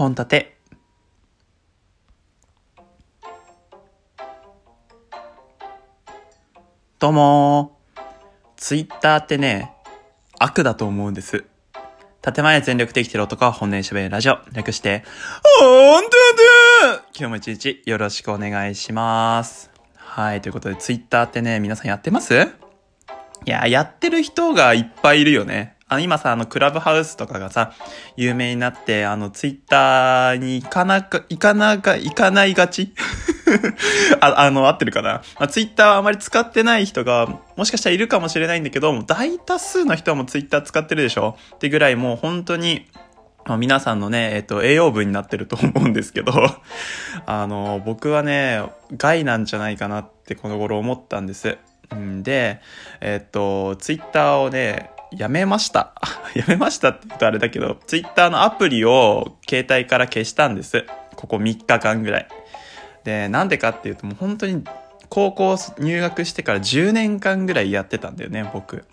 本立て。どうもツイッターってね、悪だと思うんです。建前全力で生きてる男は本音喋るラジオ。略して、ほんとだ今日も一日よろしくお願いします。はい、ということでツイッターってね、皆さんやってます？いや、やってる人がいっぱいいるよね。あの、今さ、あの、クラブハウスとかがさ、有名になって、あの、ツイッターに行かなか、行かなか、行かないがち？あ、あの、合ってるかな、まあ、ツイッターはあまり使ってない人が、もしかしたらいるかもしれないんだけど、大多数の人はもうツイッター使ってるでしょ？ってぐらいもう本当に、まあ皆さんのね、えっと、栄養分になってると思うんですけど、あの、僕はね、害なんじゃないかなってこの頃思ったんです。んで、えっと、ツイッターをね、やめました。やめましたって言うとあれだけど、ツイッターのアプリを携帯から消したんです。ここ3日間ぐらい。で、なんでかっていうともう本当に高校入学してから10年間ぐらいやってたんだよね、僕。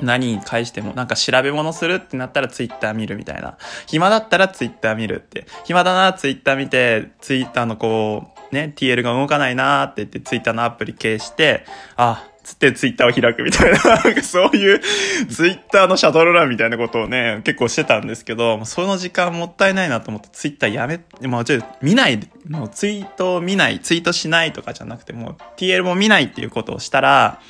何に返しても、なんか調べ物するってなったらツイッター見るみたいな。暇だったらツイッター見るって。暇だな、ツイッター見て、ツイッターのこう、ね、TL が動かないなーって言ってツイッターのアプリ消して、あ、つってツイッターを開くみたいな、なんかそういうツイッターのシャドルランみたいなことをね、結構してたんですけど、その時間もったいないなと思ってツイッターやめ、もうちょっと見ない、もうツイートを見ない、ツイートしないとかじゃなくて、もう TL も見ないっていうことをしたら、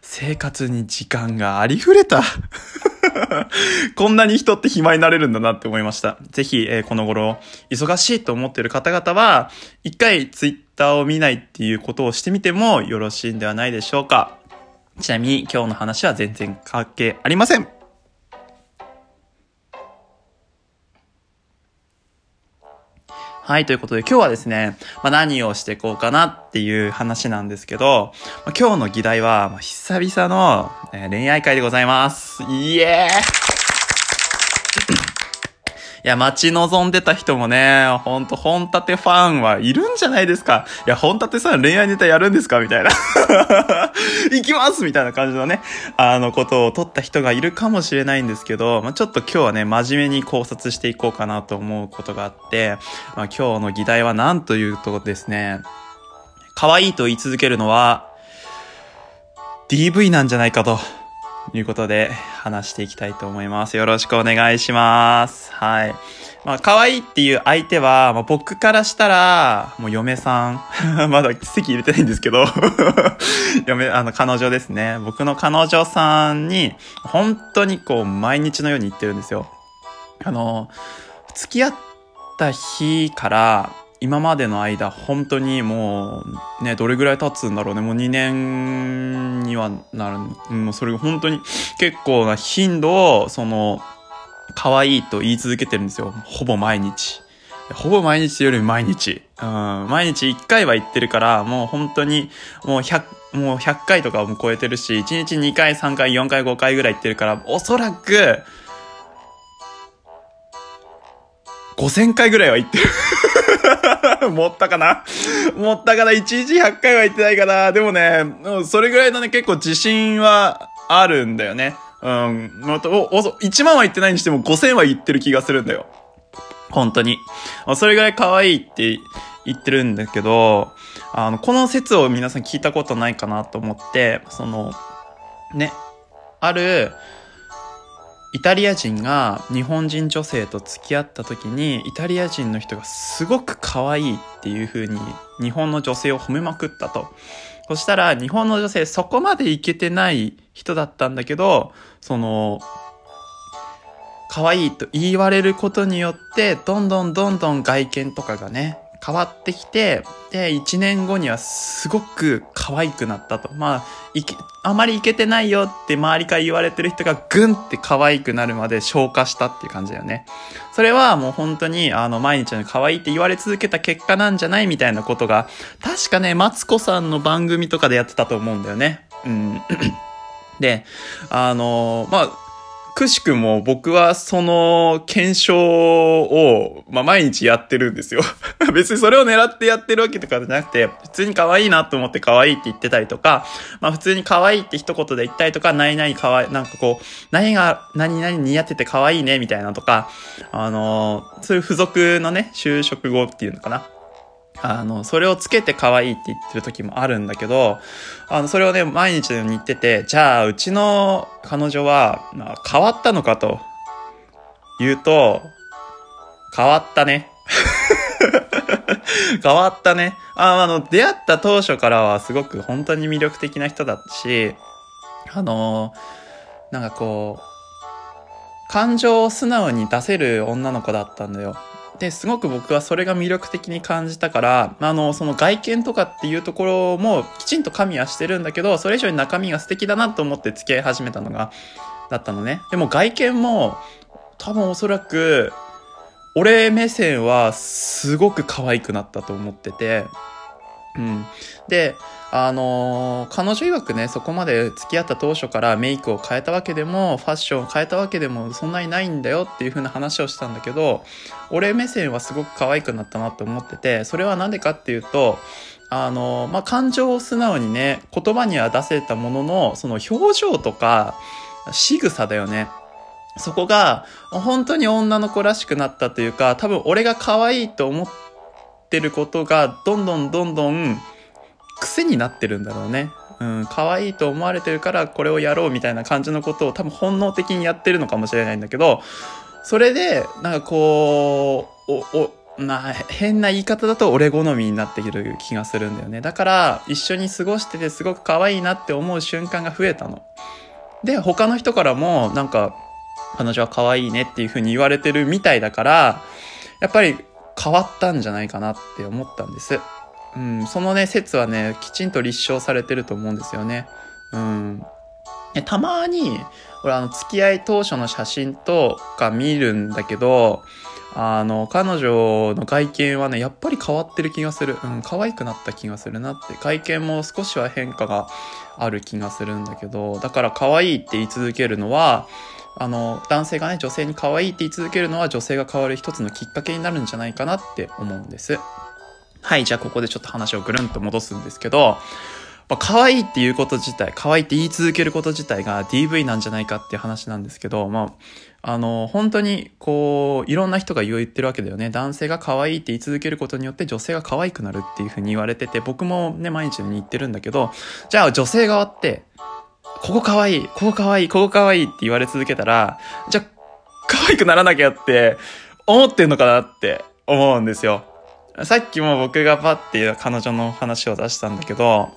生活に時間がありふれた。こんなに人って暇になれるんだなって思いました。ぜひ、えーこの頃、忙しいと思っている方々は、一回ツイッターを見ないっていうことをしてみてもよろしいんではないでしょうか。ちなみに今日の話は全然関係ありません。はい、ということで今日はですね、まあ、何をしていこうかなっていう話なんですけど、まあ、今日の議題は、まあ久々の、えー恋愛会でございます。イエーイいや、待ち望んでた人もね、ほんと、本立てファンはいるんじゃないですか。いや、本立てさん恋愛ネタやるんですか？みたいな。行きますみたいな感じのね、あの、ことを取った人がいるかもしれないんですけど、まあ、ちょっと今日はね、真面目に考察していこうかなと思うことがあって、まあ、今日の議題は何というとですね、可愛いと言い続けるのは、DV なんじゃないかと。いうことで話していきたいと思います。よろしくお願いします。はい。まあ、可愛いっていう相手は、まあ、僕からしたら、もう嫁さん。まだ席入れてないんですけど、嫁、あの、彼女ですね。僕の彼女さんに、本当にこう、毎日のように言ってるんですよ。あの、付き合った日から、今までの間、本当にもう、ね、どれぐらい経つんだろうね。もう2年にはなる。うんもうそれが本当に結構な頻度を、その、可愛いと言い続けてるんですよ。ほぼ毎日。ほぼ毎日より毎日。うん、毎日1回は行ってるから、もう本当に、もう100、もう100回とかも超えてるし、1日2回、3回、4回、5回ぐらい行ってるから、おそらく、5000回ぐらいは言ってる。持ったかな？持ったかな ?1 日100回は言ってないかな？でもね、それぐらいのね、結構自信はあるんだよね。うん。またお、お、1万は言ってないにしても5000は言ってる気がするんだよ。本当に。それぐらい可愛いって言ってるんだけど、あの、この説を皆さん聞いたことないかなと思って、その、ね、ある、イタリア人が日本人女性と付き合った時に、イタリア人の人がすごく可愛いっていう風に日本の女性を褒めまくったと。そしたら日本の女性そこまでいけてない人だったんだけど、その、可愛いと言われることによって、どんどんどんどん外見とかがね、変わってきて、で、1年後にはすごく可愛くなったと。まあ、いけ、あまりいけてないよって周りから言われてる人がぐんって可愛くなるまで消化したっていう感じだよね。それはもう本当に、あの、毎日の可愛いって言われ続けた結果なんじゃないみたいなことが、確かね、マツコさんの番組とかでやってたと思うんだよね。うん。で、あのまあ、くしくも僕はその検証を、まあ、毎日やってるんですよ。別にそれを狙ってやってるわけとかじゃなくて、普通に可愛いなと思って可愛いって言ってたりとか、まあ、普通に可愛いって一言で言ったりとか、何々可愛い、なんかこう、何が、何々似合ってて可愛いね、みたいなとか、あのー、そういう付属のね、就職後っていうのかな。あの、それをつけて可愛いって言ってる時もあるんだけど、あの、それをね、毎日のように言ってて、じゃあ、うちの彼女は、まあ、変わったのかと、言うと、変わったね。変わったね。ああの、出会った当初からはすごく本当に魅力的な人だったし、あのなんかこう、感情を素直に出せる女の子だったんだよ。で、すごく僕はそれが魅力的に感じたから、あの、その外見とかっていうところもきちんと加味はしてるんだけど、それ以上に中身が素敵だなと思って付き合い始めたのが、だったのね。でも外見も、多分おそらく、俺目線はすごく可愛くなったと思ってて、うん。で、あのー、彼女曰くね、そこまで付き合った当初からメイクを変えたわけでも、ファッションを変えたわけでも、そんなにないんだよっていう風な話をしたんだけど、俺目線はすごく可愛くなったなって思ってて、それはなんでかっていうと、あのー、まあ、感情を素直にね、言葉には出せたものの、その表情とか、仕草だよね。そこが、本当に女の子らしくなったというか、多分俺が可愛いと思ってることが、どんどんどんどん、癖になってるんだろうね。うん、可愛いと思われてるからこれをやろうみたいな感じのことを多分本能的にやってるのかもしれないんだけど、それで、なんかこう、お、お、な、変な言い方だと俺好みになってきる気がするんだよね。だから、一緒に過ごしててすごく可愛いなって思う瞬間が増えたの。で、他の人からも、なんか、彼女は可愛いねっていう風に言われてるみたいだから、やっぱり変わったんじゃないかなって思ったんです。うん、そのね、説はね、きちんと立証されてると思うんですよね。うん。たまに、俺あの、付き合い当初の写真とか見るんだけど、あの、彼女の外見はね、やっぱり変わってる気がする。うん、可愛くなった気がするなって。外見も少しは変化がある気がするんだけど、だから可愛いって言い続けるのは、あの、男性がね、女性に可愛いって言い続けるのは女性が変わる一つのきっかけになるんじゃないかなって思うんです。はい、じゃあここでちょっと話をぐるんと戻すんですけど、まあ、可愛いっていうこと自体、可愛いって言い続けること自体が DV なんじゃないかっていう話なんですけど、まあ、あの、本当に、こう、いろんな人が言ってるわけだよね。男性が可愛いって言い続けることによって女性が可愛くなるっていうふうに言われてて、僕もね、毎日に言ってるんだけど、じゃあ女性側って、ここ可愛い、ここ可愛い、ここ可愛いって言われ続けたら、じゃあ、可愛くならなきゃって思ってんのかなって思うんですよ。さっきも僕がパッて彼女の話を出したんだけど、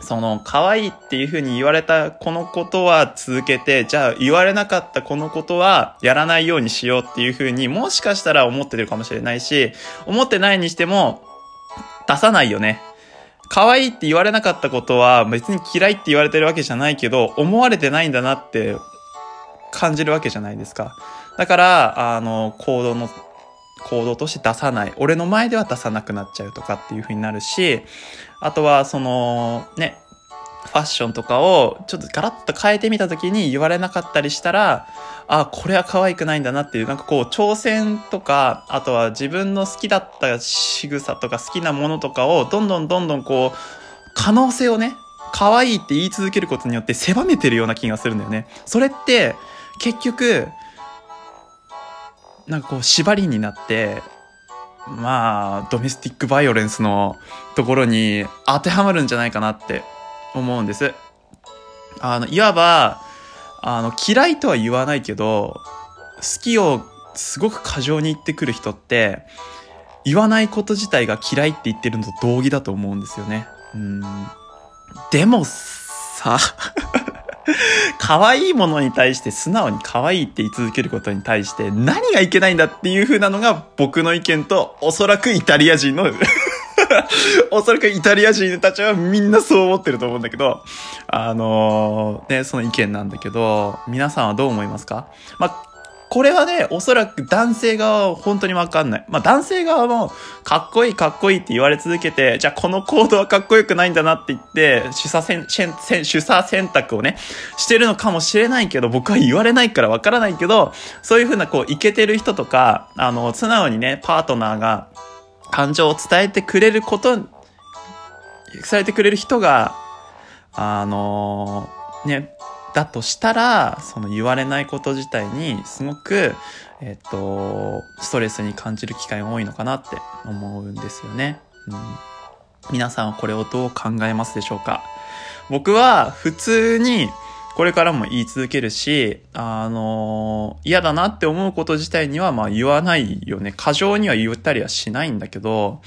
その、可愛いっていう風に言われたこのことは続けて、じゃあ言われなかったこのことはやらないようにしようっていう風にもしかしたら思ってるかもしれないし、思ってないにしても出さないよね。可愛いって言われなかったことは別に嫌いって言われてるわけじゃないけど、思われてないんだなって感じるわけじゃないですか。だから、あの、行動の行動として出さない。俺の前では出さなくなっちゃうとかっていう風になるし、あとは、その、ね、ファッションとかをちょっとガラッと変えてみた時に言われなかったりしたら、あ、これは可愛くないんだなっていう、なんかこう、挑戦とか、あとは自分の好きだった仕草とか好きなものとかを、どんどんどんどんこう、可能性をね、可愛いって言い続けることによって狭めてるような気がするんだよね。それって、結局、なんかこう縛りになって、まあ、ドメスティックバイオレンスのところに当てはまるんじゃないかなって思うんです。あの、いわば、あの、嫌いとは言わないけど、好きをすごく過剰に言ってくる人って、言わないこと自体が嫌いって言ってるのと同義だと思うんですよね。うん。でもさ、可愛いものに対して素直に可愛いって言い続けることに対して何がいけないんだっていう風なのが僕の意見とおそらくイタリア人の おそらくイタリア人たちはみんなそう思ってると思うんだけど、あのー、ね、その意見なんだけど、皆さんはどう思いますか？まこれはね、おそらく男性側は本当にわかんない。まあ男性側も、かっこいいかっこいいって言われ続けて、じゃあこの行動はかっこよくないんだなって言って、主査選、主査選択をね、してるのかもしれないけど、僕は言われないからわからないけど、そういうふうなこう、いけてる人とか、あの、素直にね、パートナーが、感情を伝えてくれること、伝えてくれる人が、あのー、ね、だとしたら、その言われないこと自体にすごく、えっと、ストレスに感じる機会が多いのかなって思うんですよね。うん、皆さんはこれをどう考えますでしょうか？僕は普通にこれからも言い続けるし、あの嫌だなって思うこと自体にはまあ言わないよね。過剰には言ったりはしないんだけど、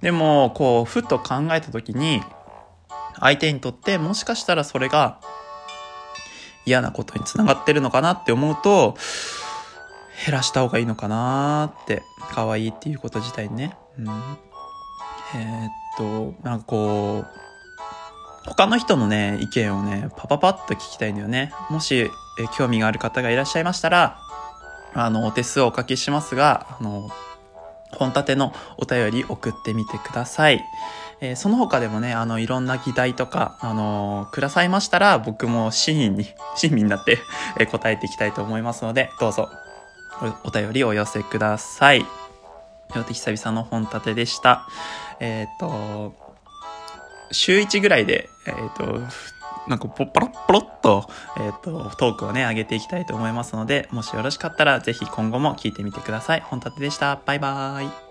でも、こう、ふと考えた時に、相手にとってもしかしたらそれが嫌なことにつながってるのかなって思うと、減らした方がいいのかなって、可愛いっていうこと自体にね。うん、えー、っと、なんかこう、他の人のね、意見をね、パパパッと聞きたいんだよね。もし、え興味がある方がいらっしゃいましたら、あの、お手数をおかけしますが、あの、本立てのお便り送ってみてください。えー、その他でもね、あの、いろんな議題とか、あのー、くださいましたら、僕も親身に、親身になってえ答えていきたいと思いますので、どうぞ、おお便りお寄せください。よって久々の本立てでした。えっ、と、週1ぐらいで、えっ、と、なんかポッポロッポロッと、えっ、と、トークをね、上げていきたいと思いますので、もしよろしかったら、ぜひ今後も聞いてみてください。本立てでした。バイバーイ。